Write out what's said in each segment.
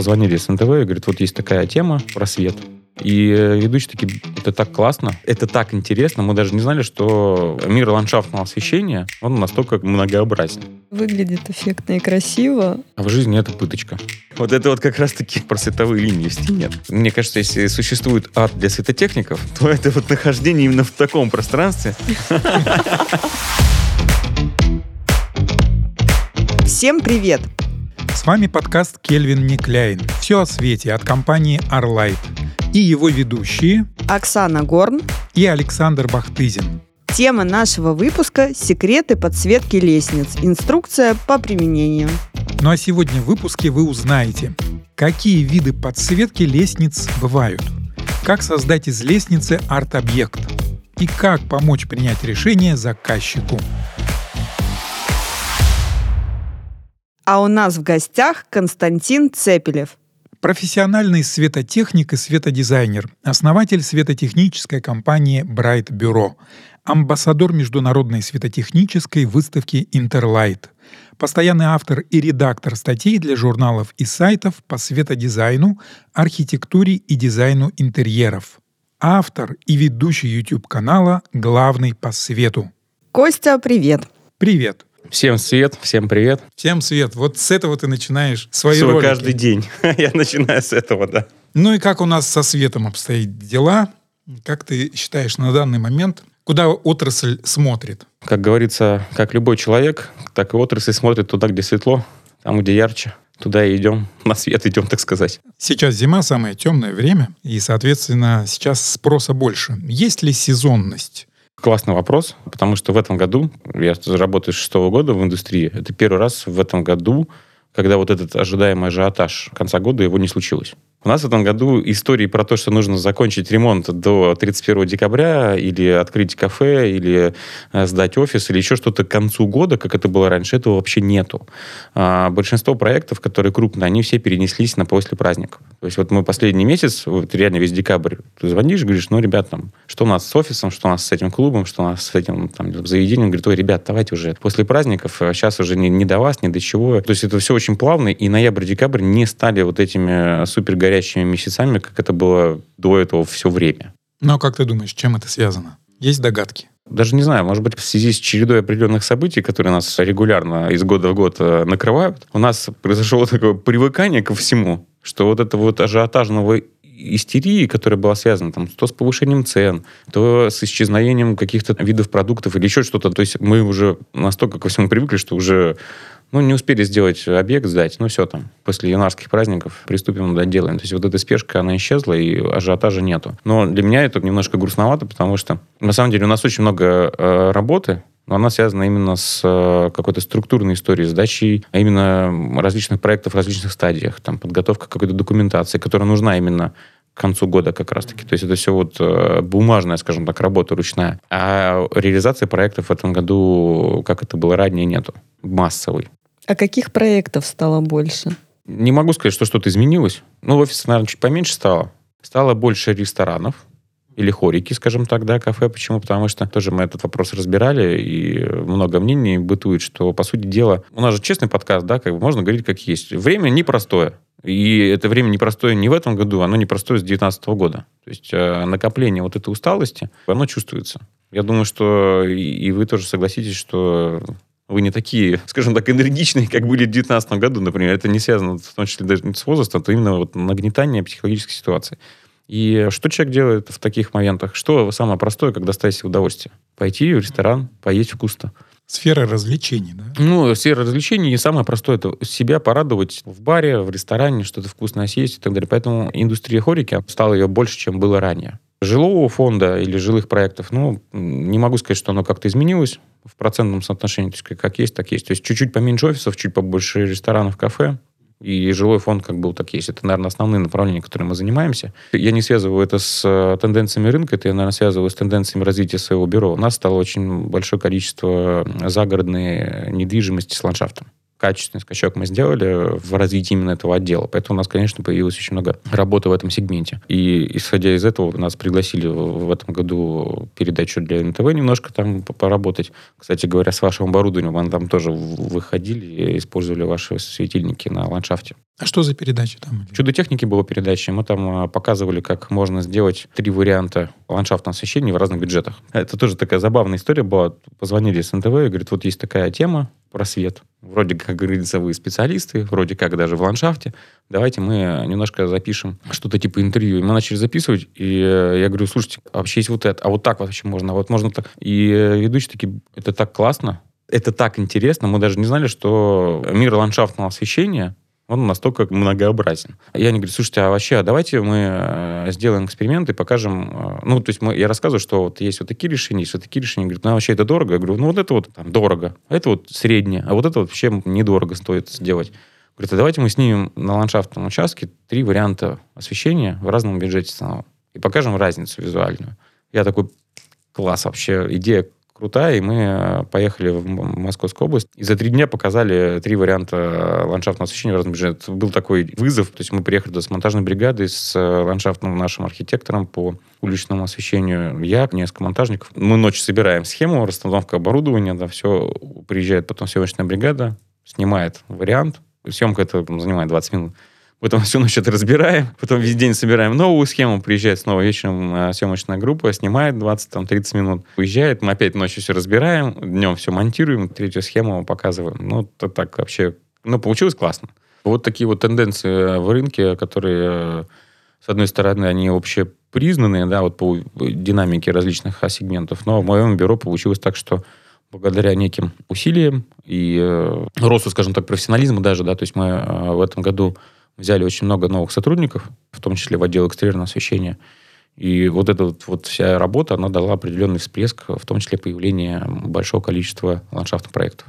позвонили с НТВ и говорят, вот есть такая тема про свет. И ведущие такие, это так классно, это так интересно. Мы даже не знали, что мир ландшафтного освещения, он настолько многообразен. Выглядит эффектно и красиво. А в жизни это пыточка. Вот это вот как раз-таки про световые линии вести нет. Мне кажется, если существует ад для светотехников, то это вот нахождение именно в таком пространстве. Всем привет! С вами подкаст Кельвин Никляйн. Все о свете от компании Arlight и его ведущие Оксана Горн и Александр Бахтызин. Тема нашего выпуска – секреты подсветки лестниц. Инструкция по применению. Ну а сегодня в выпуске вы узнаете, какие виды подсветки лестниц бывают, как создать из лестницы арт-объект и как помочь принять решение заказчику. А у нас в гостях Константин Цепелев, профессиональный светотехник и светодизайнер, основатель светотехнической компании Bright Bureau, амбассадор международной светотехнической выставки Interlight, постоянный автор и редактор статей для журналов и сайтов по светодизайну, архитектуре и дизайну интерьеров, автор и ведущий YouTube-канала «Главный по свету». Костя, привет! Привет! Всем свет, всем привет. Всем свет. Вот с этого ты начинаешь свои Свой ролики. каждый день. Я начинаю с этого, да. Ну и как у нас со светом обстоят дела? Как ты считаешь на данный момент, куда отрасль смотрит? Как говорится, как любой человек, так и отрасль смотрит туда, где светло, там, где ярче. Туда и идем, на свет идем, так сказать. Сейчас зима, самое темное время, и, соответственно, сейчас спроса больше. Есть ли сезонность? Классный вопрос, потому что в этом году, я работаю с шестого года в индустрии, это первый раз в этом году, когда вот этот ожидаемый ажиотаж конца года, его не случилось. У нас в этом году истории про то, что нужно закончить ремонт до 31 декабря, или открыть кафе, или э, сдать офис, или еще что-то к концу года, как это было раньше, этого вообще нету. А большинство проектов, которые крупные, они все перенеслись на после праздников. То есть вот мы последний месяц, вот реально весь декабрь, ты звонишь, говоришь, ну, ребят, там, что у нас с офисом, что у нас с этим клубом, что у нас с этим там, заведением. Говорит, ой, ребят, давайте уже после праздников, сейчас уже не, не до вас, не до чего. То есть это все очень плавно, и ноябрь-декабрь не стали вот этими супер горячими месяцами, как это было до этого все время. Но как ты думаешь, чем это связано? Есть догадки? Даже не знаю, может быть, в связи с чередой определенных событий, которые нас регулярно из года в год э, накрывают, у нас произошло такое привыкание ко всему, что вот это вот ажиотажного истерии, которая была связана там, то с повышением цен, то с исчезновением каких-то видов продуктов или еще что-то. То есть мы уже настолько ко всему привыкли, что уже ну, не успели сделать объект, сдать, ну, все там. После январских праздников приступим, доделаем. То есть вот эта спешка, она исчезла, и ажиотажа нету. Но для меня это немножко грустновато, потому что, на самом деле, у нас очень много э, работы, но она связана именно с э, какой-то структурной историей, сдачей, а именно различных проектов в различных стадиях, там, подготовка какой-то документации, которая нужна именно к концу года как раз-таки. То есть это все вот э, бумажная, скажем так, работа ручная. А реализации проектов в этом году, как это было ранее, нету. Массовый. А каких проектов стало больше? Не могу сказать, что что-то изменилось. Ну, офис, наверное, чуть поменьше стало. Стало больше ресторанов или хорики, скажем так, да, кафе. Почему? Потому что тоже мы этот вопрос разбирали, и много мнений бытует, что, по сути дела, у нас же честный подкаст, да, как бы можно говорить как есть. Время непростое. И это время непростое не в этом году, оно непростое с 2019 года. То есть э, накопление вот этой усталости, оно чувствуется. Я думаю, что и, и вы тоже согласитесь, что вы не такие, скажем так, энергичные, как были в 2019 году, например. Это не связано в том числе даже не с возрастом, это именно вот нагнетание психологической ситуации. И что человек делает в таких моментах? Что самое простое, когда доставить себе удовольствие? Пойти в ресторан, поесть вкусно. Сфера развлечений, да? Ну, сфера развлечений, и самое простое, это себя порадовать в баре, в ресторане, что-то вкусное съесть и так далее. Поэтому индустрия хорики стала ее больше, чем было ранее. Жилого фонда или жилых проектов, ну, не могу сказать, что оно как-то изменилось в процентном соотношении, то есть как есть, так есть. То есть чуть-чуть поменьше офисов, чуть побольше ресторанов, кафе, и жилой фонд как был, так есть. Это, наверное, основные направления, которыми мы занимаемся. Я не связываю это с э, тенденциями рынка, это я, наверное, связываю с тенденциями развития своего бюро. У нас стало очень большое количество загородной недвижимости с ландшафтом качественный скачок мы сделали в развитии именно этого отдела. Поэтому у нас, конечно, появилось очень много работы в этом сегменте. И исходя из этого, нас пригласили в этом году передачу для НТВ немножко там поработать. Кстати говоря, с вашим оборудованием мы там тоже выходили и использовали ваши светильники на ландшафте. А что за передача там? Чудо техники была передача. Мы там а, показывали, как можно сделать три варианта ландшафтного освещения в разных бюджетах. Это тоже такая забавная история была. Позвонили с НТВ и говорят, вот есть такая тема про свет. Вроде как, говорится, вы специалисты, вроде как даже в ландшафте. Давайте мы немножко запишем что-то типа интервью. И мы начали записывать, и э, я говорю, слушайте, вообще есть вот это, а вот так вообще можно, а вот можно так. И э, ведущие такие, это так классно, это так интересно, мы даже не знали, что мир ландшафтного освещения он настолько многообразен. Я не говорю, слушайте, а вообще, а давайте мы э, сделаем эксперимент и покажем... Э, ну, то есть мы, я рассказываю, что вот есть вот такие решения, есть вот такие решения. Говорит, ну, а вообще это дорого? Я говорю, ну, вот это вот там, дорого, а это вот среднее, а вот это вот вообще недорого стоит сделать. Говорит, а давайте мы снимем на ландшафтном участке три варианта освещения в разном бюджете и покажем разницу визуальную. Я такой, класс вообще, идея крутая, и мы э, поехали в Московскую область. И за три дня показали три варианта ландшафтного освещения в разном бюджете. Был такой вызов, то есть мы приехали с монтажной бригадой, с э, ландшафтным нашим архитектором по уличному освещению. Я, несколько монтажников. Мы ночью собираем схему, расстановка оборудования, да, все. Приезжает потом съемочная бригада, снимает вариант. Съемка это занимает 20 минут. Потом всю ночь это разбираем, потом весь день собираем новую схему, приезжает снова вечером э, съемочная группа, снимает 20-30 минут, уезжает, мы опять ночью все разбираем, днем все монтируем, третью схему показываем. Ну, это так вообще, ну, получилось классно. Вот такие вот тенденции в рынке, которые, с одной стороны, они вообще признанные, да, вот по динамике различных сегментов, но в моем бюро получилось так, что благодаря неким усилиям и э, росту, скажем так, профессионализма даже, да, то есть мы э, в этом году взяли очень много новых сотрудников, в том числе в отдел экстерьерного освещения. И вот эта вот, вся работа, она дала определенный всплеск, в том числе появление большого количества ландшафтных проектов.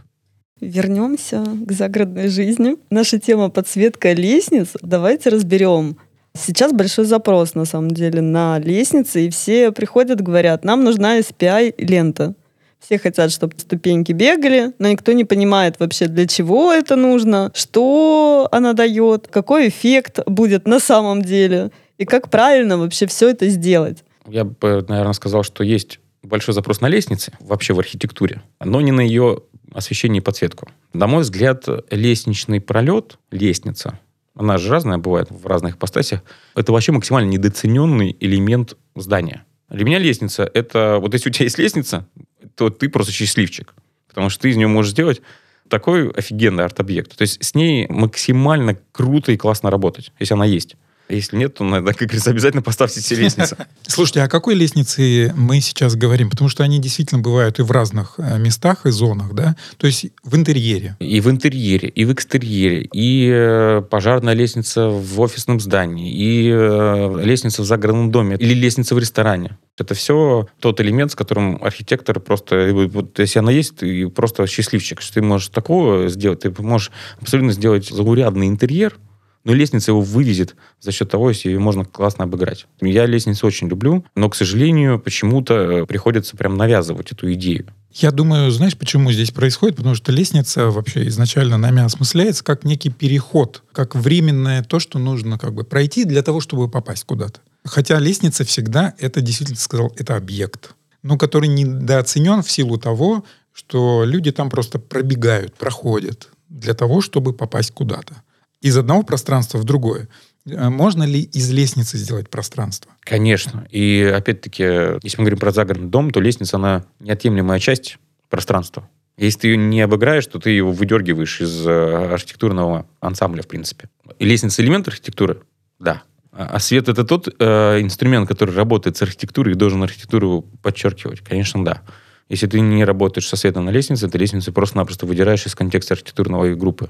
Вернемся к загородной жизни. Наша тема подсветка лестниц. Давайте разберем. Сейчас большой запрос, на самом деле, на лестницы, и все приходят, говорят, нам нужна SPI-лента. Все хотят, чтобы ступеньки бегали, но никто не понимает вообще, для чего это нужно, что она дает, какой эффект будет на самом деле, и как правильно вообще все это сделать. Я бы, наверное, сказал, что есть большой запрос на лестницы вообще в архитектуре, но не на ее освещение и подсветку. На мой взгляд, лестничный пролет, лестница, она же разная бывает в разных ипостасях, это вообще максимально недооцененный элемент здания. Для меня лестница — это... Вот если у тебя есть лестница, то ты просто счастливчик. Потому что ты из нее можешь сделать такой офигенный арт-объект. То есть с ней максимально круто и классно работать, если она есть. Если нет, то надо, как говорится, обязательно поставьте себе лестницу. Слушайте, а о какой лестнице мы сейчас говорим? Потому что они действительно бывают и в разных э, местах и зонах, да? То есть в интерьере. И в интерьере, и в экстерьере, и э, пожарная лестница в офисном здании, и э, лестница в загородном доме, или лестница в ресторане. Это все тот элемент, с которым архитектор просто, вот если она есть, ты просто счастливчик, что ты можешь такого сделать, ты можешь абсолютно сделать заурядный интерьер, но лестница его вывезет за счет того, если ее можно классно обыграть. Я лестницу очень люблю, но, к сожалению, почему-то э, приходится прям навязывать эту идею. Я думаю, знаешь, почему здесь происходит? Потому что лестница вообще изначально нами осмысляется как некий переход, как временное то, что нужно как бы пройти для того, чтобы попасть куда-то. Хотя лестница всегда, это действительно сказал, это объект, но который недооценен в силу того, что люди там просто пробегают, проходят для того, чтобы попасть куда-то из одного пространства в другое. Э, можно ли из лестницы сделать пространство? Конечно. И опять-таки, если мы говорим про загородный дом, то лестница, она неотъемлемая часть пространства. Если ты ее не обыграешь, то ты его выдергиваешь из э, архитектурного ансамбля, в принципе. И лестница элемент архитектуры? Да. А, а свет это тот э, инструмент, который работает с архитектурой и должен архитектуру подчеркивать? Конечно, да. Если ты не работаешь со светом на лестнице, ты лестницу просто-напросто выдираешь из контекста архитектурной группы.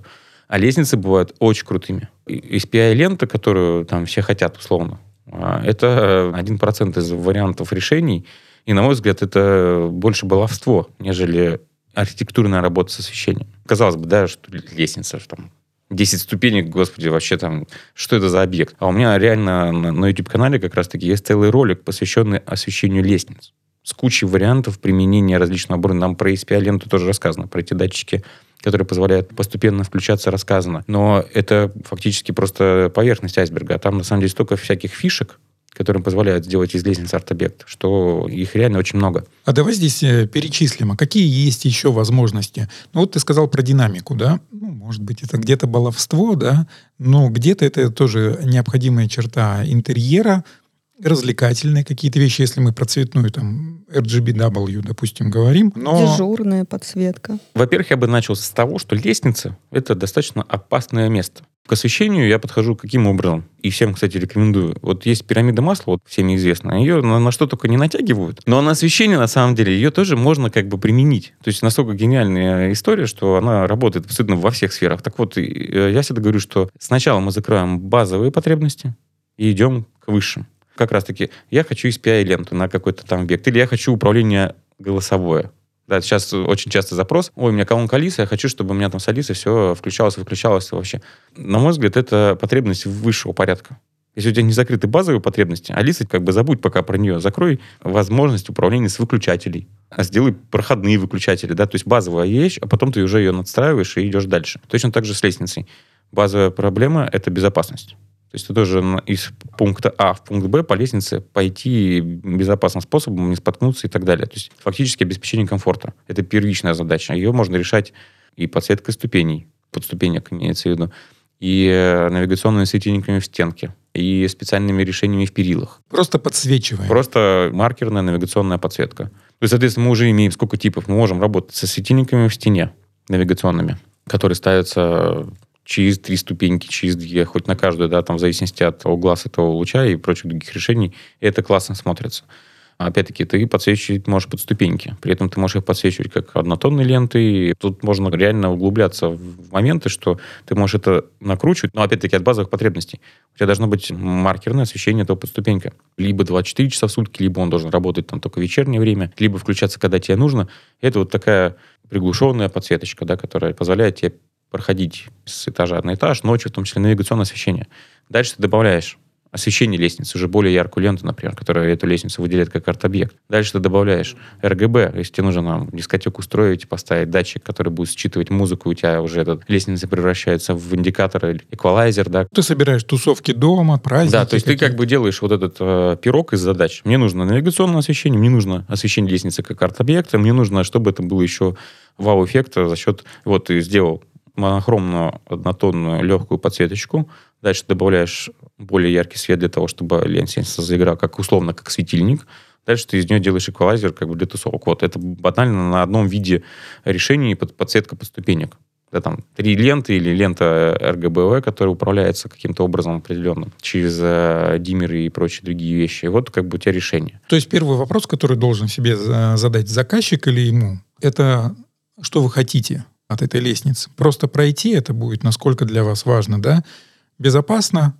А лестницы бывают очень крутыми. SPI-лента, которую там все хотят, условно, а, это один процент из вариантов решений. И, на мой взгляд, это больше баловство, нежели архитектурная работа с освещением. Казалось бы, да, что лестница, что там 10 ступенек, господи, вообще там, что это за объект? А у меня реально на, на YouTube-канале как раз-таки есть целый ролик, посвященный освещению лестниц. С кучей вариантов применения различного оборудования. Нам про SPI-ленту тоже рассказано, про эти датчики которые позволяют постепенно включаться, рассказано. Но это фактически просто поверхность айсберга. Там, на самом деле, столько всяких фишек, которые позволяют сделать из лестницы арт-объект, что их реально очень много. А давай здесь э, перечислим, а какие есть еще возможности? Ну вот ты сказал про динамику, да? Ну, может быть, это где-то баловство, да? Но где-то это тоже необходимая черта интерьера, развлекательные какие-то вещи, если мы про цветную, там, RGBW, допустим, говорим. Но... Дежурная подсветка. Во-первых, я бы начал с того, что лестница — это достаточно опасное место. К освещению я подхожу каким образом? И всем, кстати, рекомендую. Вот есть пирамида масла, вот всем известно. Ее на, на что только не натягивают. Но на освещение, на самом деле, ее тоже можно как бы применить. То есть настолько гениальная история, что она работает абсолютно во всех сферах. Так вот, э, я всегда говорю, что сначала мы закроем базовые потребности и идем к высшим. Как раз-таки, я хочу SPI-ленту на какой-то там объект, или я хочу управление голосовое. Да, сейчас очень часто запрос, ой, у меня колонка Алисы, я хочу, чтобы у меня там с Алисой все включалось, выключалось вообще. На мой взгляд, это потребность высшего порядка. Если у тебя не закрыты базовые потребности, Алиса, как бы забудь пока про нее, закрой возможность управления с выключателей. А сделай проходные выключатели, да, то есть базовая вещь, а потом ты уже ее надстраиваешь и идешь дальше. Точно так же с лестницей. Базовая проблема — это безопасность. То есть ты тоже из пункта А в пункт Б по лестнице пойти безопасным способом, не споткнуться и так далее. То есть фактически обеспечение комфорта. Это первичная задача. Ее можно решать и подсветкой ступеней, подступенек имеется в виду, и э, навигационными светильниками в стенке, и специальными решениями в перилах. Просто подсвечиваем. Просто маркерная навигационная подсветка. То есть, соответственно, мы уже имеем сколько типов. Мы можем работать со светильниками в стене навигационными, которые ставятся через три ступеньки, через две, хоть на каждую, да, там в зависимости от угла этого луча и прочих других решений, это классно смотрится. Опять-таки, ты подсвечивать можешь под ступеньки. При этом ты можешь их подсвечивать как однотонные ленты. И тут можно реально углубляться в моменты, что ты можешь это накручивать, но опять-таки от базовых потребностей. У тебя должно быть маркерное освещение этого подступенька. Либо 24 часа в сутки, либо он должен работать там только в вечернее время, либо включаться, когда тебе нужно. Это вот такая приглушенная подсветочка, да, которая позволяет тебе проходить с этажа на этаж, ночью, в том числе навигационное освещение. Дальше ты добавляешь освещение лестницы, уже более яркую ленту, например, которая эту лестницу выделяет как арт-объект. Дальше ты добавляешь RGB, если тебе нужно нам дискотеку устроить, поставить датчик, который будет считывать музыку, у тебя уже эта лестница превращается в индикатор, эквалайзер, да. Ты собираешь тусовки дома, праздники. Да, то есть ты как бы делаешь вот этот э, пирог из задач. Мне нужно навигационное освещение, мне нужно освещение лестницы как арт-объекта, мне нужно, чтобы это было еще вау-эффект за счет... Вот ты сделал монохромную однотонную легкую подсветочку. Дальше добавляешь более яркий свет для того, чтобы лестница заиграла как условно, как светильник. Дальше ты из нее делаешь эквалайзер как бы для тусовок. Вот это банально на одном виде решения под, подсветка подступенек. Да, там три ленты или лента RGBV, которая управляется каким-то образом определенным через э, диммеры и прочие другие вещи. Вот как бы у тебя решение. То есть первый вопрос, который должен себе задать заказчик или ему, это что вы хотите? От этой лестницы. Просто пройти это будет, насколько для вас важно, да? Безопасно,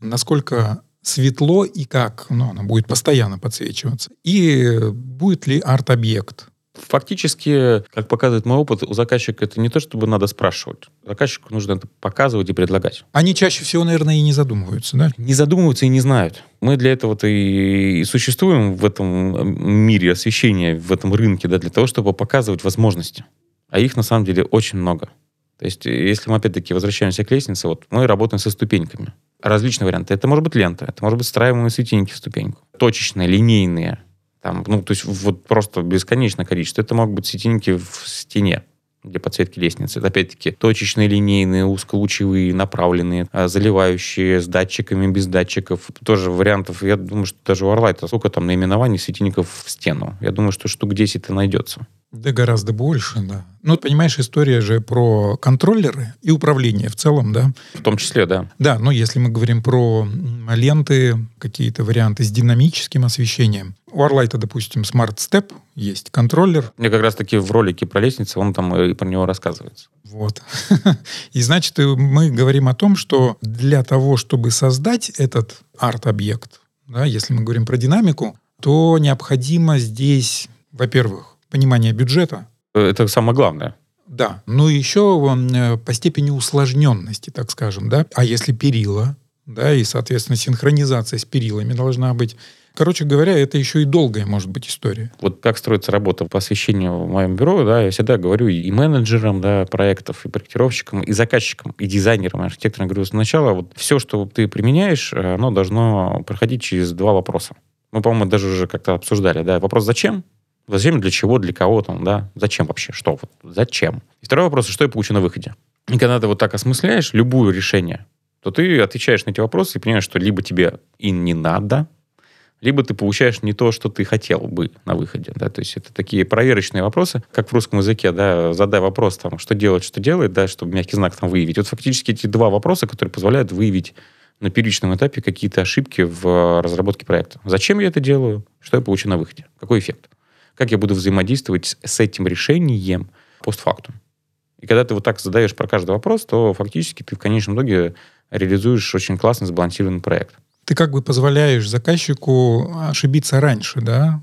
насколько светло и как, ну, она будет постоянно подсвечиваться. И будет ли арт-объект. Фактически, как показывает мой опыт, у заказчика это не то, чтобы надо спрашивать. Заказчику нужно это показывать и предлагать. Они чаще всего, наверное, и не задумываются, да? Не задумываются и не знают. Мы для этого-то и существуем в этом мире освещения, в этом рынке, да, для того, чтобы показывать возможности. А их на самом деле очень много. То есть, если мы опять-таки возвращаемся к лестнице, вот мы работаем со ступеньками. Различные варианты. Это может быть лента, это может быть встраиваемые светильники в ступеньку. Точечные, линейные. Там, ну, то есть вот просто бесконечное количество. Это могут быть светильники в стене для подсветки лестницы. Это опять-таки точечные, линейные, узколучевые, направленные, а, заливающие с датчиками, без датчиков. Тоже вариантов, я думаю, что даже у Орлайта сколько там наименований светильников в стену. Я думаю, что штук 10 найдется. Да гораздо больше, да. Ну, понимаешь, история же про контроллеры и управление в целом, да? В том числе, да. Да, но если мы говорим про ленты, какие-то варианты с динамическим освещением. У Arlight, допустим, Smart Step есть контроллер. Мне как раз-таки в ролике про лестницу он там и про него рассказывается. Вот. И значит, мы говорим о том, что для того, чтобы создать этот арт-объект, да, если мы говорим про динамику, то необходимо здесь, во-первых, понимание бюджета. Это самое главное. Да, ну еще э, по степени усложненности, так скажем, да. А если перила, да, и, соответственно, синхронизация с перилами должна быть. Короче говоря, это еще и долгая может быть история. Вот как строится работа по освещению в моем бюро, да, я всегда говорю и менеджерам, да, проектов, и проектировщикам, и заказчикам, и дизайнерам, и архитекторам. Говорю, сначала вот все, что ты применяешь, оно должно проходить через два вопроса. Мы, по-моему, даже уже как-то обсуждали, да, вопрос «зачем?» Зачем, для чего, для кого там, да? Зачем вообще? Что? Вот, зачем? И второй вопрос, что я получу на выходе? И когда ты вот так осмысляешь любое решение, то ты отвечаешь на эти вопросы и понимаешь, что либо тебе и не надо, либо ты получаешь не то, что ты хотел бы на выходе. Да? То есть это такие проверочные вопросы, как в русском языке, да, задай вопрос, там, что делать, что делает, да, чтобы мягкий знак там выявить. Вот фактически эти два вопроса, которые позволяют выявить на первичном этапе какие-то ошибки в разработке проекта. Зачем я это делаю? Что я получу на выходе? Какой эффект? Как я буду взаимодействовать с этим решением постфактум? И когда ты вот так задаешь про каждый вопрос, то фактически ты в конечном итоге реализуешь очень классный сбалансированный проект. Ты как бы позволяешь заказчику ошибиться раньше, да,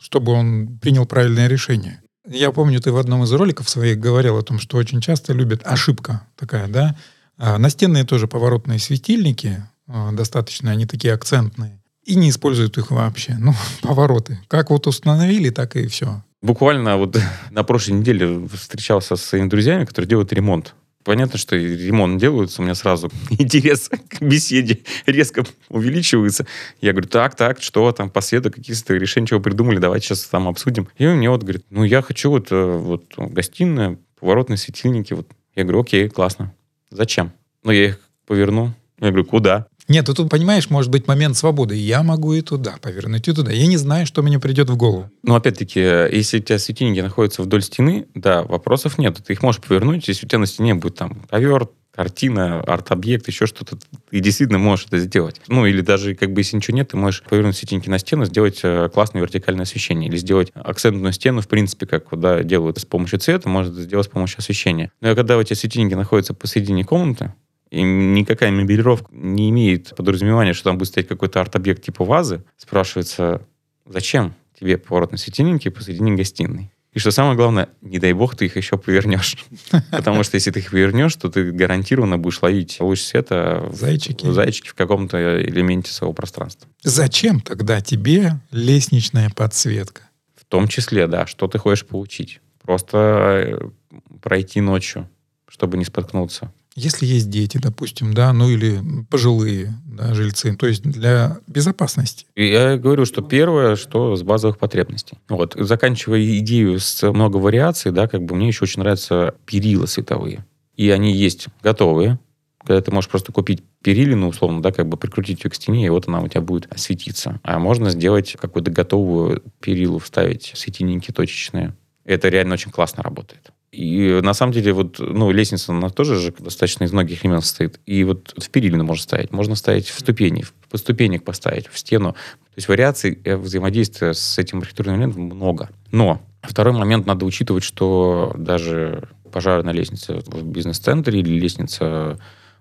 чтобы он принял правильное решение. Я помню, ты в одном из роликов своих говорил о том, что очень часто любят ошибка такая, да. А настенные тоже поворотные светильники, а, достаточно они такие акцентные, и не используют их вообще. Ну, повороты. Как вот установили, так и все. Буквально вот на прошлой неделе встречался с своими друзьями, которые делают ремонт. Понятно, что ремонт делается, у меня сразу интерес к беседе резко увеличивается. Я говорю, так, так, что там по свету, какие-то решения, чего придумали, давайте сейчас там обсудим. И он мне вот говорит, ну я хочу вот, э, вот гостиная, поворотные светильники. Вот. Я говорю, окей, классно. Зачем? Ну я их поверну. Я говорю, куда? Нет, тут, понимаешь, может быть момент свободы. Я могу и туда повернуть, и туда. Я не знаю, что мне придет в голову. Ну, опять-таки, если у тебя светильники находятся вдоль стены, да, вопросов нет. Ты их можешь повернуть, если у тебя на стене будет там ковер, картина, арт-объект, еще что-то, и действительно можешь это сделать. Ну, или даже, как бы, если ничего нет, ты можешь повернуть светильники на стену, сделать э, классное вертикальное освещение, или сделать акцентную стену, в принципе, как да, делают с помощью цвета, можно сделать с помощью освещения. Но когда у тебя светильники находятся посередине комнаты, и никакая мебелировка не имеет подразумевания, что там будет стоять какой-то арт-объект типа вазы. Спрашивается, зачем тебе поворотные светильники посредине гостиной? И что самое главное, не дай бог ты их еще повернешь. Потому что если ты их повернешь, то ты гарантированно будешь ловить луч света зайчики. в, зайчики в каком-то элементе своего пространства. Зачем тогда тебе лестничная подсветка? В том числе, да, что ты хочешь получить. Просто э, пройти ночью, чтобы не споткнуться. Если есть дети, допустим, да, ну или пожилые да, жильцы, то есть для безопасности. Я говорю, что первое, что с базовых потребностей. Вот, заканчивая идею с много вариаций, да, как бы мне еще очень нравятся перила световые. И они есть готовые, когда ты можешь просто купить перилину, условно, да, как бы прикрутить ее к стене, и вот она у тебя будет светиться. А можно сделать какую-то готовую перилу, вставить светильники точечные. Это реально очень классно работает. И на самом деле вот, ну, лестница, она тоже же достаточно из многих элементов состоит. И вот в перилину можно ставить, можно ставить в ступени, по ступенек поставить, в стену. То есть вариаций э, взаимодействия с этим архитектурным элементом много. Но второй момент надо учитывать, что даже пожарная лестница в бизнес-центре или лестница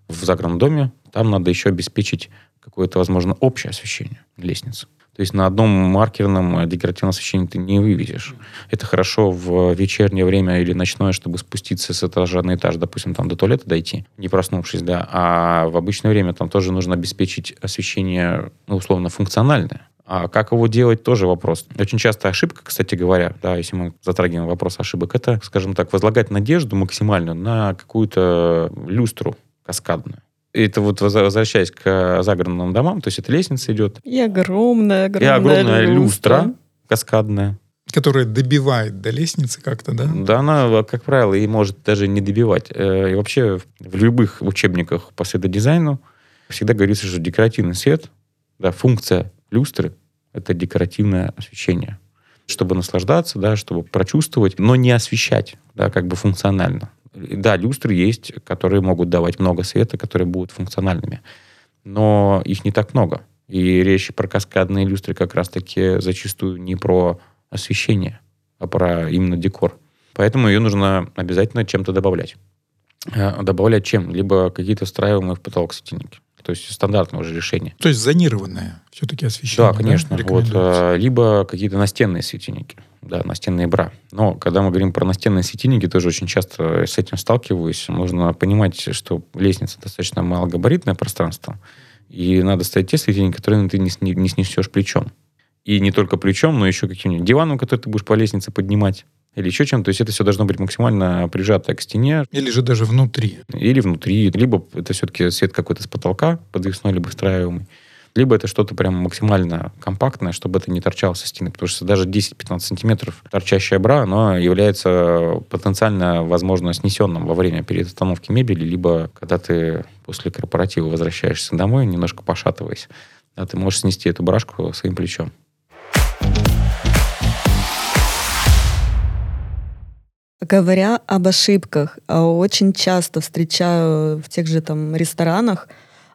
в загородном доме, там надо еще обеспечить какое-то, возможно, общее освещение лестницы. То есть на одном маркерном э, декоративном освещении ты не вывезешь. Это хорошо в вечернее время или ночное, чтобы спуститься с этажа на этаж, допустим, там до туалета дойти, не проснувшись, да. А в обычное время там тоже нужно обеспечить освещение, ну, условно, функциональное. А как его делать, тоже вопрос. Очень часто ошибка, кстати говоря, да, если мы затрагиваем вопрос ошибок, это, скажем так, возлагать надежду максимальную на какую-то люстру каскадную это вот возвращаясь к загородным домам, то есть это лестница идет. И огромная, огромная, и огромная люстра, люстра каскадная. Которая добивает до лестницы как-то, да? Да, она, как правило, и может даже не добивать. Э, и вообще в любых учебниках по светодизайну всегда говорится, что декоративный свет, да, функция люстры — это декоративное освещение. Чтобы наслаждаться, да, чтобы прочувствовать, но не освещать, да, как бы функционально. Да, люстры есть, которые могут давать много света, которые будут функциональными. Но их не так много. И речь про каскадные люстры как раз-таки зачастую не про освещение, а про именно декор. Поэтому ее нужно обязательно чем-то добавлять. Э, добавлять чем? Либо какие-то встраиваемые в потолок светильники. То есть стандартное уже решение. То есть зонированное все-таки освещение. Да, конечно. Да? Вот, э, либо какие-то настенные светильники да, настенные бра. Но когда мы говорим про настенные светильники, тоже очень часто с этим сталкиваюсь. Нужно понимать, что лестница достаточно малогабаритное пространство, и надо ставить те светильники, которые ты не, не снесешь плечом. И не только плечом, но еще каким-нибудь диваном, который ты будешь по лестнице поднимать или еще чем-то. То есть это все должно быть максимально прижато к стене. Или же даже внутри. Или внутри. Либо это все-таки свет какой-то с потолка, подвесной, либо встраиваемый. Либо это что-то прям максимально компактное, чтобы это не торчало со стены. Потому что даже 10-15 сантиметров торчащая бра, оно является потенциально, возможно, снесенным во время переустановки мебели, либо когда ты после корпоратива возвращаешься домой, немножко пошатываясь, да, ты можешь снести эту брашку своим плечом. Говоря об ошибках, а, очень часто встречаю в тех же там ресторанах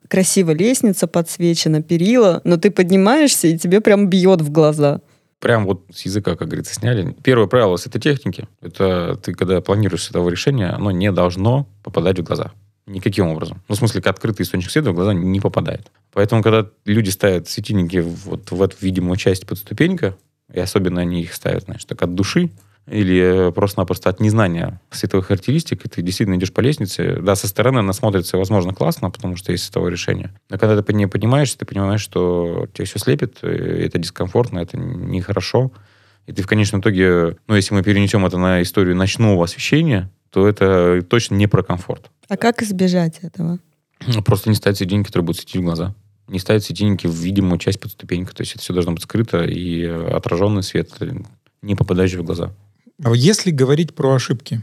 красивая лестница подсвечена, перила, но ты поднимаешься, и тебе прям бьет в глаза. Прям вот с языка, как говорится, сняли. Первое правило с этой техники, это ты, когда планируешь световое решение, оно не должно попадать в глаза. Никаким образом. Ну, в смысле, открытый источник света в глаза не попадает. Поэтому, когда люди ставят светильники вот в эту видимую часть под ступенька, и особенно они их ставят, знаешь, так от души, или просто-напросто от незнания световых характеристик, и ты действительно идешь по лестнице. Да, со стороны она смотрится, возможно, классно, потому что есть световое решение. Но когда ты ней поднимаешься, ты понимаешь, что тебя все слепит, и это дискомфортно, это нехорошо. И ты в конечном итоге, ну, если мы перенесем это на историю ночного освещения, то это точно не про комфорт. А как избежать этого? Просто не ставить светильники, которые будут светить в глаза. Не ставить светильники в видимую часть под ступеньку. То есть это все должно быть скрыто, и отраженный свет, не попадающий в глаза. А если говорить про ошибки,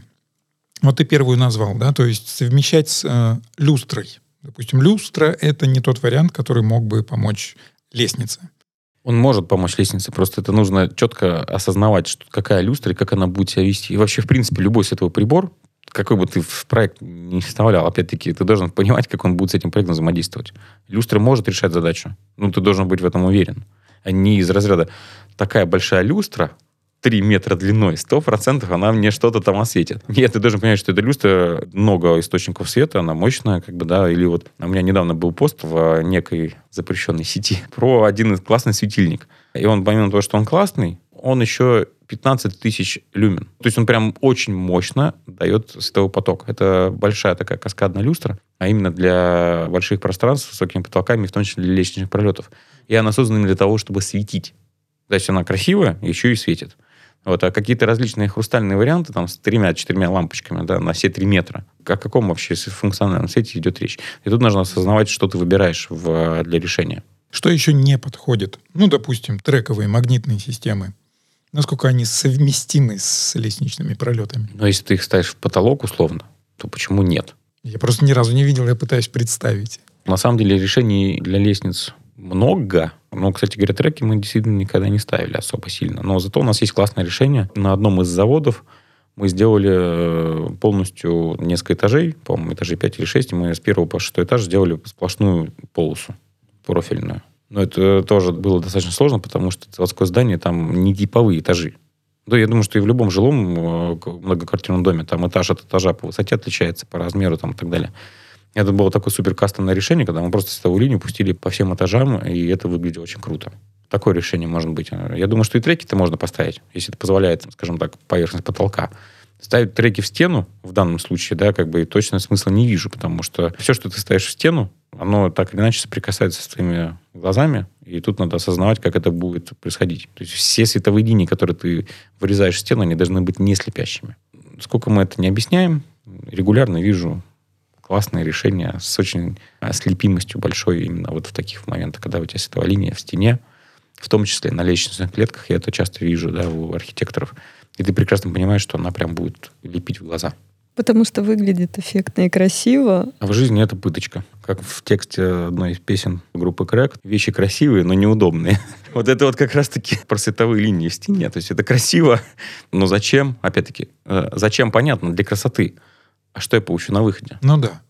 вот ты первую назвал, да, то есть совмещать с э, люстрой. Допустим, люстра — это не тот вариант, который мог бы помочь лестнице. Он может помочь лестнице, просто это нужно четко осознавать, что какая люстра и как она будет себя вести. И вообще, в принципе, любой световой прибор, какой бы ты в проект не вставлял, опять-таки, ты должен понимать, как он будет с этим проектом взаимодействовать. Люстра может решать задачу, но ты должен быть в этом уверен. А не из разряда такая большая люстра, 3 метра длиной, 100% она мне что-то там осветит. Нет, ты должен понять, что эта люстра много источников света, она мощная, как бы, да, или вот у меня недавно был пост в некой запрещенной сети про один классный светильник. И он, помимо того, что он классный, он еще 15 тысяч люмен. То есть он прям очень мощно дает световой поток. Это большая такая каскадная люстра, а именно для больших пространств с высокими потолками, в том числе для лестничных пролетов. И она создана для того, чтобы светить. То есть она красивая, еще и светит. Вот, а какие-то различные хрустальные варианты там с тремя-четырьмя лампочками да, на все три метра. О каком вообще функциональном свете идет речь? И тут нужно осознавать, что ты выбираешь в, для решения. Что еще не подходит? Ну, допустим, трековые магнитные системы. Насколько они совместимы с лестничными пролетами? Но если ты их ставишь в потолок условно, то почему нет? Я просто ни разу не видел, я пытаюсь представить. На самом деле решений для лестниц много. Но, кстати говоря, треки мы действительно никогда не ставили особо сильно. Но зато у нас есть классное решение. На одном из заводов мы сделали э, полностью несколько этажей, по-моему, этажей 5 или 6, и мы с первого по шестой этаж сделали сплошную полосу профильную. Но это тоже было достаточно сложно, потому что заводское здание, там не типовые этажи. Да, я думаю, что и в любом жилом э, многоквартирном доме там этаж от этажа по высоте отличается, по размеру там, и так далее. Это было такое супер кастомное решение, когда мы просто световую линию пустили по всем этажам, и это выглядело очень круто. Такое решение может быть. Я думаю, что и треки-то можно поставить, если это позволяет, скажем так, поверхность потолка. Ставить треки в стену в данном случае, да, как бы точно смысла не вижу, потому что все, что ты ставишь в стену, оно так или иначе соприкасается с твоими глазами, и тут надо осознавать, как это будет происходить. То есть все световые линии, которые ты вырезаешь в стену, они должны быть не слепящими. Сколько мы это не объясняем, регулярно вижу классное решение с очень а, слепимостью большой именно вот в таких моментах, когда у тебя световая линия в стене, в том числе на лестничных клетках, я это часто вижу да, у архитекторов, и ты прекрасно понимаешь, что она прям будет лепить в глаза. Потому что выглядит эффектно и красиво. А в жизни это пыточка. Как в тексте одной из песен группы Крэк. Вещи красивые, но неудобные. Вот это вот как раз-таки про световые линии в стене. То есть это красиво, но зачем? Опять-таки, э, зачем? Понятно, для красоты а что я получу на выходе? Ну да.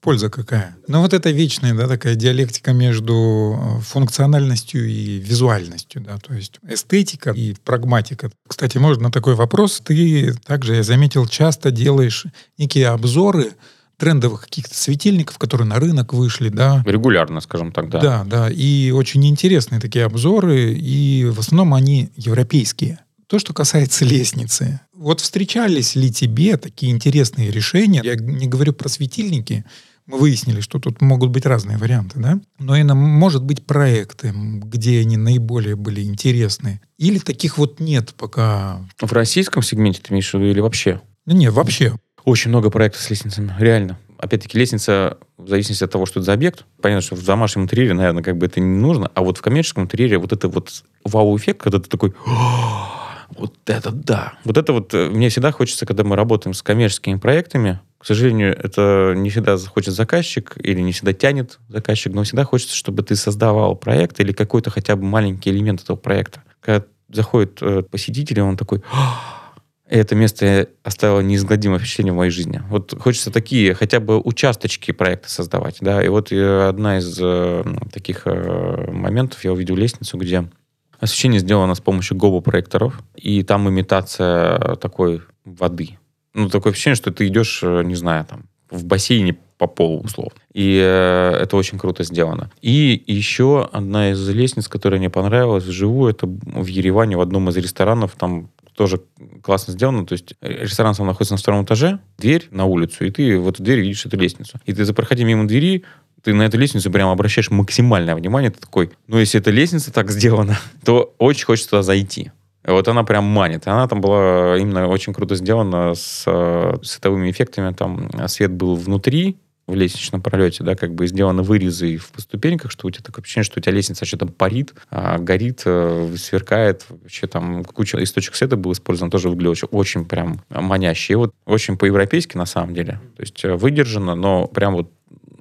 Польза какая? Ну вот это вечная, да, такая диалектика между э, функциональностью и визуальностью, да, то есть эстетика и прагматика. Кстати, можно на такой вопрос. Ты также, я заметил, часто делаешь некие обзоры трендовых каких-то светильников, которые на рынок вышли, да. Регулярно, скажем так, да. Да, да. И очень интересные такие обзоры, и в основном они европейские. То, что касается лестницы. Вот встречались ли тебе такие интересные решения? Я не говорю про светильники, Мы выяснили, что тут могут быть разные варианты, да? Но и может быть проекты, где они наиболее были интересны. Или таких вот нет пока. В российском сегменте ты имеешь в виду или вообще? Нет, вообще. Очень много проектов с лестницами, реально. Опять-таки, лестница, в зависимости от того, что это за объект, понятно, что в домашнем интерьере, наверное, как бы это не нужно, а вот в коммерческом интерьере вот это вот вау-эффект, когда ты такой вот это да. Вот это вот э, мне всегда хочется, когда мы работаем с коммерческими проектами, к сожалению, это не всегда захочет заказчик или не всегда тянет заказчик, но всегда хочется, чтобы ты создавал проект или какой-то хотя бы маленький элемент этого проекта. Когда заходит э, посетитель, он такой, это место оставило неизгладимое впечатление в моей жизни. Вот хочется такие хотя бы участочки проекта создавать, да, и вот э, одна из э, таких э, моментов, я увидел лестницу, где освещение сделано с помощью гобо-проекторов, и там имитация такой воды. Ну, такое ощущение, что ты идешь, э, не знаю, там, в бассейне по полу, условно. И э, это очень круто сделано. И еще одна из лестниц, которая мне понравилась вживую, это в Ереване в одном из ресторанов, там тоже классно сделано. То есть ресторан сам находится на втором этаже, дверь на улицу, и ты в эту дверь видишь эту лестницу. И ты, проходя мимо двери, ты на эту лестницу прямо обращаешь максимальное внимание. Ты такой, ну, если эта лестница так сделана, то очень хочется туда зайти. Вот она прям манит. Она там была именно очень круто сделана с э, световыми эффектами. Там свет был внутри, в лестничном пролете, да, как бы сделаны вырезы в ступеньках, что у тебя такое ощущение, что у тебя лестница что-то парит, а, горит, а, сверкает, вообще там куча источник света был использован, тоже выглядело очень, очень прям маняще. И вот очень по-европейски на самом деле. То есть э, выдержано, но прям вот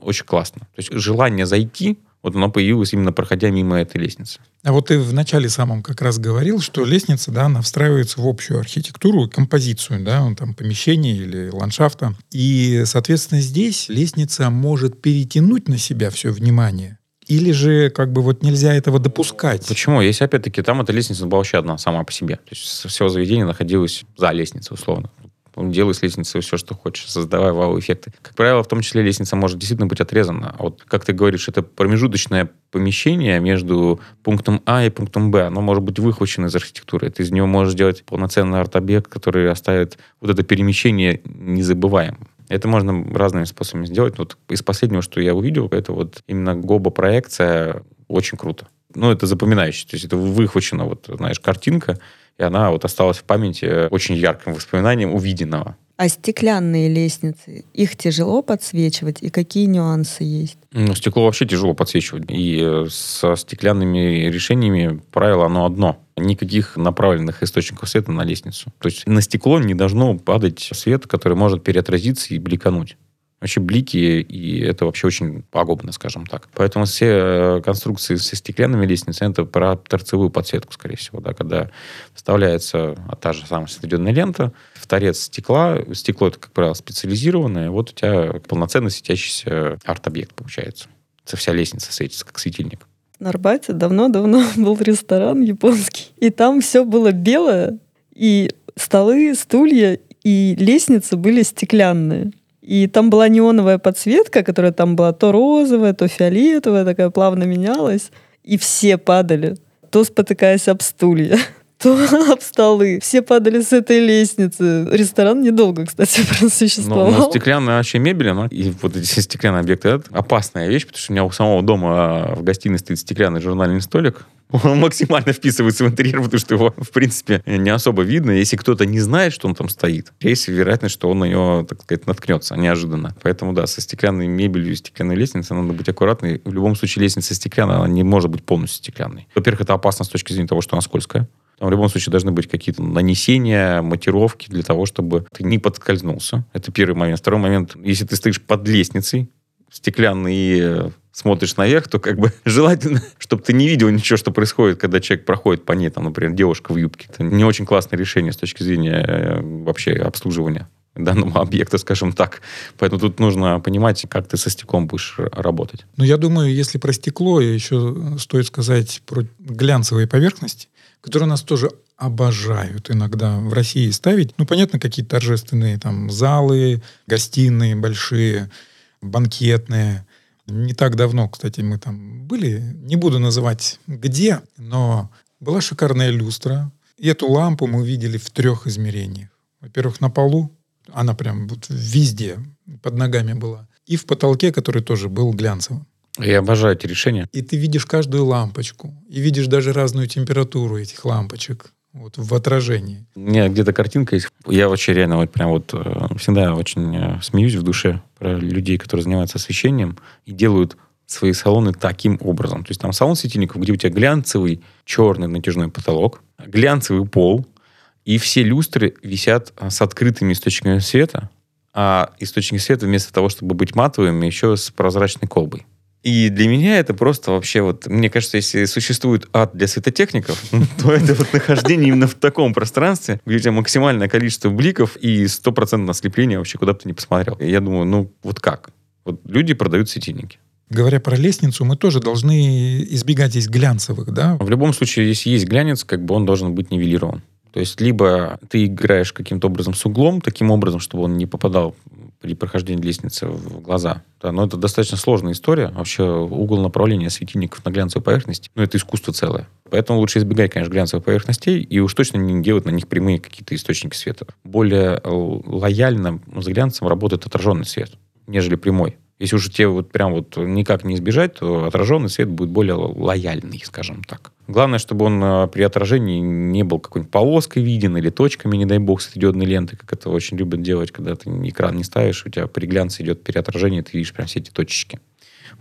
очень классно. То есть желание зайти, вот оно появилось именно проходя мимо этой лестницы. А вот ты в начале самом как раз говорил, что лестница, да, она встраивается в общую архитектуру, композицию, да, там, помещения или ландшафта. И, соответственно, здесь лестница может перетянуть на себя все внимание. Или же как бы вот нельзя этого допускать? Почему? Если опять-таки там эта лестница была вообще одна сама по себе. То есть все заведение находилось за лестницей, условно делай с лестницей все, что хочешь, создавай вау-эффекты. Как правило, в том числе лестница может действительно быть отрезана. А вот, как ты говоришь, это промежуточное помещение между пунктом А и пунктом Б. Оно может быть выхвачено из архитектуры. Ты из него можешь сделать полноценный арт-объект, который оставит вот это перемещение незабываемым. Это можно разными способами сделать. Вот из последнего, что я увидел, это вот именно гоба-проекция очень круто. Ну, это запоминающее. То есть это выхвачена, вот, знаешь, картинка, и она вот осталась в памяти очень ярким воспоминанием увиденного. А стеклянные лестницы, их тяжело подсвечивать, и какие нюансы есть? Ну, стекло вообще тяжело подсвечивать. И э, со стеклянными решениями правило оно одно. Никаких направленных источников света на лестницу. То есть на стекло не должно падать свет, который может переотразиться и бликануть вообще блики, и это вообще очень пагубно, скажем так. Поэтому все э, конструкции со стеклянными лестницами это про торцевую подсветку, скорее всего, да, когда вставляется та же самая светодиодная лента, в торец стекла, стекло это, как правило, специализированное, вот у тебя полноценно светящийся арт-объект получается. Это вся лестница светится, как светильник. На Арбате давно-давно был ресторан японский, и там все было белое, и столы, стулья и лестницы были стеклянные. И там была неоновая подсветка, которая там была то розовая, то фиолетовая, такая плавно менялась. И все падали, то спотыкаясь об стулья, то об столы. Все падали с этой лестницы. Ресторан недолго, кстати, просуществовал. Но, но стеклянная вообще мебель, она, и вот эти стеклянные объекты, это опасная вещь, потому что у меня у самого дома а, в гостиной стоит стеклянный журнальный столик, он максимально вписывается в интерьер, потому что его, в принципе, не особо видно. Если кто-то не знает, что он там стоит, есть вероятность, что он на него, так сказать, наткнется неожиданно. Поэтому, да, со стеклянной мебелью и стеклянной лестницей надо быть аккуратной. В любом случае, лестница стеклянная, она не может быть полностью стеклянной. Во-первых, это опасно с точки зрения того, что она скользкая. Там в любом случае должны быть какие-то нанесения, матировки для того, чтобы ты не подскользнулся. Это первый момент. Второй момент, если ты стоишь под лестницей, стеклянный э, смотришь наверх, то как бы желательно, чтобы ты не видел ничего, что происходит, когда человек проходит по ней, там, например, девушка в юбке. Это не очень классное решение с точки зрения э, вообще обслуживания данного объекта, скажем так. Поэтому тут нужно понимать, как ты со стеклом будешь работать. Ну, я думаю, если про стекло, еще стоит сказать про глянцевые поверхности, которые нас тоже обожают иногда в России ставить. Ну, понятно, какие-то торжественные там залы, гостиные большие, банкетные. Не так давно, кстати, мы там были. Не буду называть где, но была шикарная люстра. И эту лампу мы видели в трех измерениях. Во-первых, на полу. Она прям вот везде под ногами была. и в потолке, который тоже был глянцевым. Я обожаю эти решения. И ты видишь каждую лампочку, и видишь даже разную температуру этих лампочек вот в отражении. У меня где-то картинка есть. Я вообще реально вот прям вот э, всегда очень э, смеюсь в душе про людей, которые занимаются освещением и делают свои салоны таким образом. То есть там салон светильников, где у тебя глянцевый черный натяжной потолок, глянцевый пол, и все люстры висят э, с открытыми источниками света, а источники света вместо того, чтобы быть матовыми, еще с прозрачной колбой. И для меня это просто вообще вот, мне кажется, если существует ад для светотехников, то это вот нахождение именно в таком пространстве, где у тебя максимальное количество бликов и стопроцентное ослепление вообще куда бы ты ни посмотрел. И я думаю, ну вот как? Вот люди продают светильники. Говоря про лестницу, мы тоже должны избегать здесь глянцевых, да? В любом случае, если есть глянец, как бы он должен быть нивелирован. То есть либо ты играешь каким-то образом с углом, таким образом, чтобы он не попадал при прохождении лестницы в глаза. Да, но это достаточно сложная история. Вообще угол направления светильников на глянцевой поверхности, ну, это искусство целое. Поэтому лучше избегать, конечно, глянцевых поверхностей и уж точно не делать на них прямые какие-то источники света. Более лояльно с глянцем работает отраженный свет, нежели прямой. Если уже тебе вот прям вот никак не избежать, то отраженный свет будет более лояльный, скажем так. Главное, чтобы он э, при отражении не был какой-нибудь полоской виден или точками, не дай бог, светодиодной ленты, как это очень любят делать, когда ты экран не ставишь, у тебя при глянце идет переотражение, ты видишь прям все эти точечки.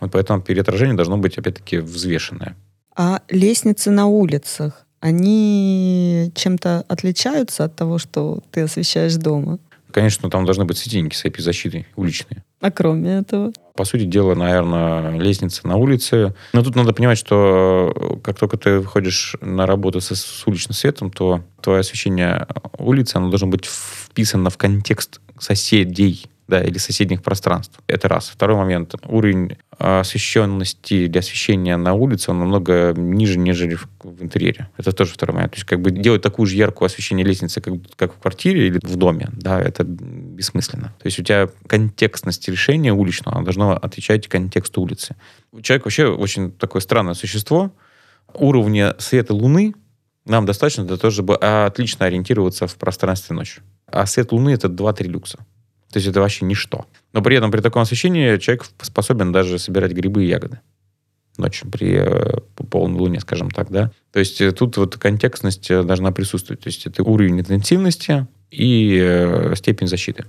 Вот поэтому переотражение должно быть, опять-таки, взвешенное. А лестницы на улицах, они чем-то отличаются от того, что ты освещаешь дома? Конечно, там должны быть светильники с IP-защитой уличные. А кроме этого? По сути дела, наверное, лестница на улице. Но тут надо понимать, что э, как только ты выходишь на работу с, с уличным светом, то твое освещение улицы, оно должно быть вписано в контекст соседей да, или соседних пространств. Это раз. Второй момент. Уровень освещенности для освещения на улице, он намного ниже, нежели в, в интерьере. Это тоже второй момент. То есть как бы делать такую же яркую освещение лестницы, как, как в квартире или в доме, да, это бессмысленно. То есть у тебя контекстность решения уличного она должна отвечать контексту улицы. Человек вообще очень такое странное существо. Уровня света Луны нам достаточно для того, чтобы отлично ориентироваться в пространстве ночью. А свет Луны — это 2-3 люкса. То есть это вообще ничто. Но при этом при таком освещении человек способен даже собирать грибы и ягоды ночью при э, полной луне, скажем так, да. То есть э, тут вот контекстность э, должна присутствовать. То есть это уровень интенсивности и степень защиты.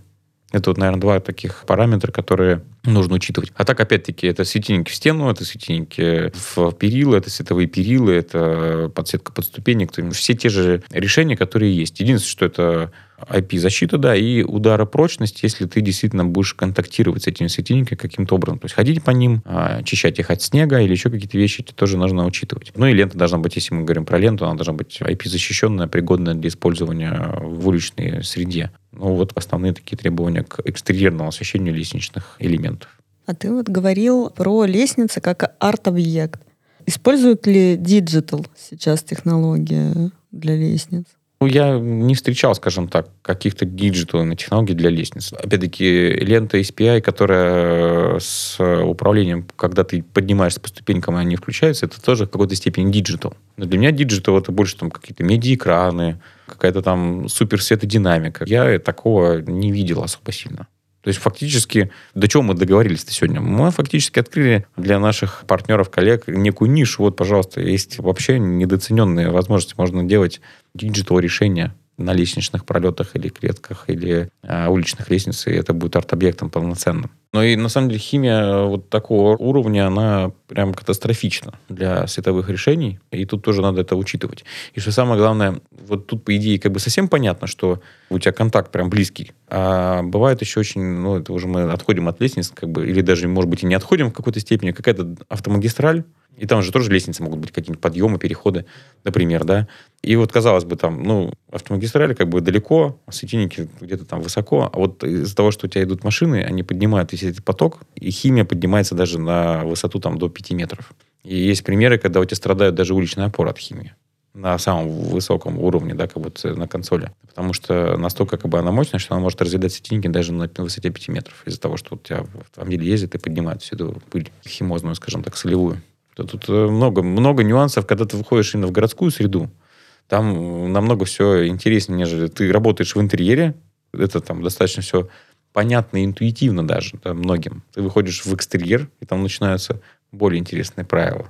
Это вот, наверное, два таких параметра, которые нужно учитывать. А так, опять-таки, это светильники в стену, это светильники в перила, это световые перилы, это подсветка под ступенек. Все те же решения, которые есть. Единственное, что это IP-защита, да, и ударопрочность, если ты действительно будешь контактировать с этими светильниками каким-то образом. То есть ходить по ним, а, очищать их от снега или еще какие-то вещи, это тоже нужно учитывать. Ну и лента должна быть, если мы говорим про ленту, она должна быть IP-защищенная, пригодная для использования в уличной среде. Ну вот основные такие требования к экстерьерному освещению лестничных элементов. А ты вот говорил про лестницы как арт-объект. Используют ли digital сейчас технология для лестниц? Ну, я не встречал, скажем так, каких-то диджитальных технологий для лестниц. Опять-таки, лента SPI, которая с управлением, когда ты поднимаешься по ступенькам, они включаются, это тоже в какой-то степени digital. Но для меня digital это больше там какие-то медиа-экраны, какая-то там супер светодинамика. Я такого не видел особо сильно. То есть фактически, до чего мы договорились-то сегодня? Мы фактически открыли для наших партнеров, коллег некую нишу. Вот, пожалуйста, есть вообще недооцененные возможности. Можно делать digital решения на лестничных пролетах или клетках, или э, уличных лестницах, и это будет арт-объектом полноценным. Но и на самом деле химия вот такого уровня, она прям катастрофична для световых решений, и тут тоже надо это учитывать. И что самое главное, вот тут, по идее, как бы совсем понятно, что у тебя контакт прям близкий, а бывает еще очень, ну, это уже мы отходим от лестниц, как бы, или даже, может быть, и не отходим в какой-то степени, какая-то автомагистраль, и там же тоже лестницы могут быть, какие-нибудь подъемы, переходы, например, да. И вот, казалось бы, там, ну, автомагистрали как бы далеко, а светильники где-то там высоко, а вот из-за того, что у тебя идут машины, они поднимают весь этот поток, и химия поднимается даже на высоту там до 5 метров. И есть примеры, когда у тебя страдают даже уличные опоры от химии на самом высоком уровне, да, как будто на консоли. Потому что настолько как бы она мощная, что она может разъедать светильники даже на высоте 5 метров. Из-за того, что у тебя в автомобиле ездит и поднимает всю эту пыль химозную, скажем так, солевую. Тут э, много, много нюансов, когда ты выходишь именно в городскую среду. Там намного все интереснее, нежели ты работаешь в интерьере. Это там достаточно все понятно и интуитивно даже да, многим. Ты выходишь в экстерьер, и там начинаются более интересные правила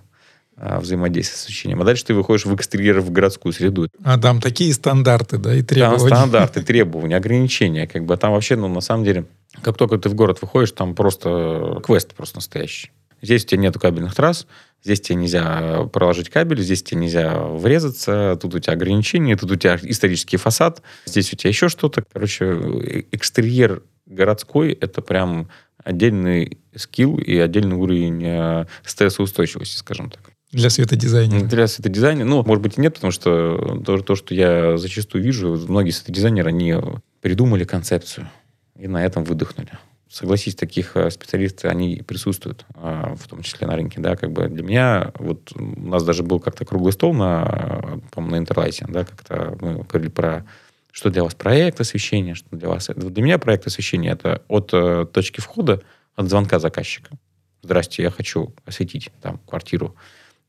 а, взаимодействия с освещением. А дальше ты выходишь в экстерьер, в городскую среду. А там такие стандарты, да, и требования. Там стандарты, требования, ограничения. Как бы там вообще, ну, на самом деле, как только ты в город выходишь, там просто квест просто настоящий. Здесь у тебя нету кабельных трасс, здесь тебе нельзя проложить кабель, здесь тебе нельзя врезаться, тут у тебя ограничения, тут у тебя исторический фасад, здесь у тебя еще что-то. Короче, э, экстерьер городской — это прям отдельный скилл и отдельный уровень э, стрессоустойчивости, скажем так. Для светодизайнера. Для светодизайнера, ну, может быть, и нет, потому что то, то, что я зачастую вижу, многие светодизайнеры, они придумали концепцию и на этом выдохнули. Согласись, таких э, специалистов, они присутствуют, а, в том числе на рынке, да, как бы для меня, вот у нас даже был как-то круглый стол на, на Интерлайте, да, как-то мы говорили про что для вас проект освещения, что для вас... Для меня проект освещения — это от э, точки входа, от звонка заказчика. Здрасте, я хочу осветить там квартиру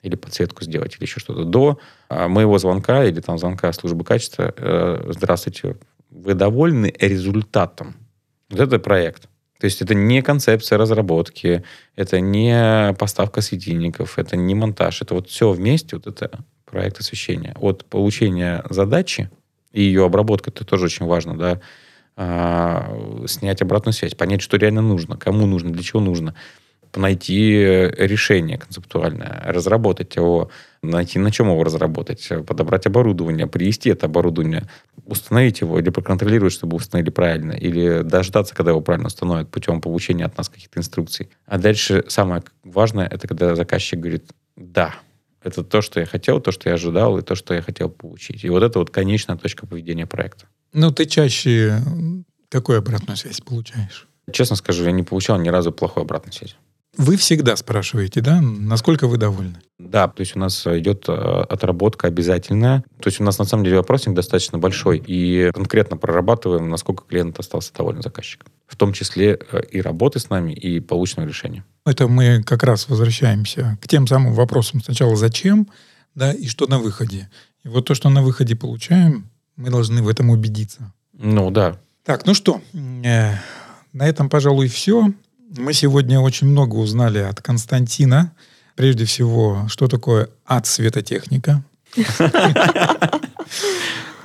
или подсветку сделать, или еще что-то, до э, моего звонка или там звонка службы качества. Э, здравствуйте, вы довольны результатом? Вот это проект. То есть это не концепция разработки, это не поставка светильников, это не монтаж, это вот все вместе, вот это проект освещения. От получения задачи и ее обработка, это тоже очень важно, да, а, снять обратную связь, понять, что реально нужно, кому нужно, для чего нужно, найти решение концептуальное, разработать его, найти на чем его разработать, подобрать оборудование, привести это оборудование, установить его или проконтролировать, чтобы установили правильно, или дождаться, когда его правильно установят путем получения от нас каких-то инструкций. А дальше самое важное, это когда заказчик говорит «да», это то, что я хотел, то, что я ожидал, и то, что я хотел получить. И вот это вот конечная точка поведения проекта. Ну, ты чаще какую обратную связь получаешь? Честно скажу, я не получал ни разу плохой обратной связи. Вы всегда спрашиваете, да, насколько вы довольны? Да, то есть у нас идет э, отработка обязательная. То есть у нас на самом деле вопросник достаточно большой. И конкретно прорабатываем, насколько клиент остался доволен заказчиком. В том числе э, и работы с нами, и полученного решения. Это мы как раз возвращаемся к тем самым вопросам. Сначала зачем, да, и что на выходе. И вот то, что на выходе получаем, мы должны в этом убедиться. Ну да. Так, ну что, э, на этом, пожалуй, все. Мы сегодня очень много узнали от Константина. Прежде всего, что такое ад-светотехника.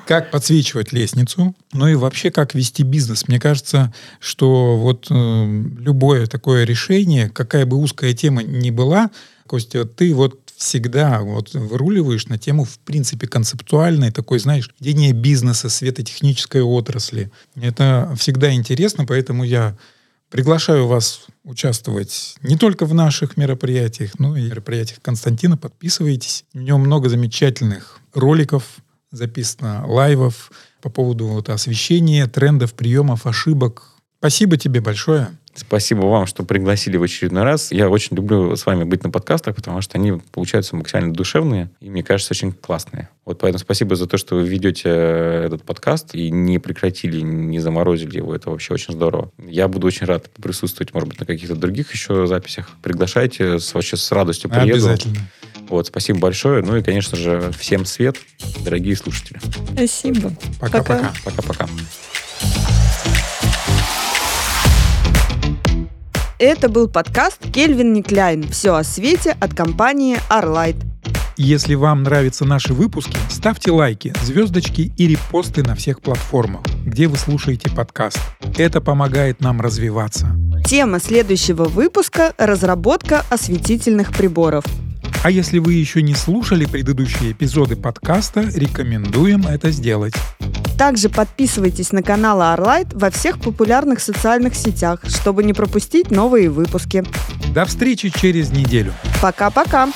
Как подсвечивать лестницу, ну и вообще как вести бизнес. Мне кажется, что вот э, любое такое решение, какая бы узкая тема ни была, Костя, ты вот всегда вот выруливаешь на тему, в принципе, концептуальной, такой, знаешь, ведение бизнеса, светотехнической отрасли. Это всегда интересно, поэтому я Приглашаю вас участвовать не только в наших мероприятиях, но и мероприятиях Константина. Подписывайтесь. В нем много замечательных роликов, записано лайвов по поводу вот освещения, трендов, приемов, ошибок. Спасибо тебе большое. Спасибо вам, что пригласили в очередной раз. Я очень люблю с вами быть на подкастах, потому что они получаются максимально душевные и, мне кажется, очень классные. Вот поэтому спасибо за то, что вы ведете э, этот подкаст и не прекратили, не заморозили его. Это вообще очень здорово. Я буду очень рад присутствовать, может быть, на каких-то других еще записях. Приглашайте, вообще с радостью приеду. Обязательно. Вот, спасибо большое. Ну и, конечно же, всем свет, дорогие слушатели. Спасибо. Пока-пока. Пока-пока. Это был подкаст «Кельвин Никляйн. Все о свете» от компании Arlight. Если вам нравятся наши выпуски, ставьте лайки, звездочки и репосты на всех платформах, где вы слушаете подкаст. Это помогает нам развиваться. Тема следующего выпуска – разработка осветительных приборов. А если вы еще не слушали предыдущие эпизоды подкаста, рекомендуем это сделать. Также подписывайтесь на канал Arlight во всех популярных социальных сетях, чтобы не пропустить новые выпуски. До встречи через неделю. Пока-пока!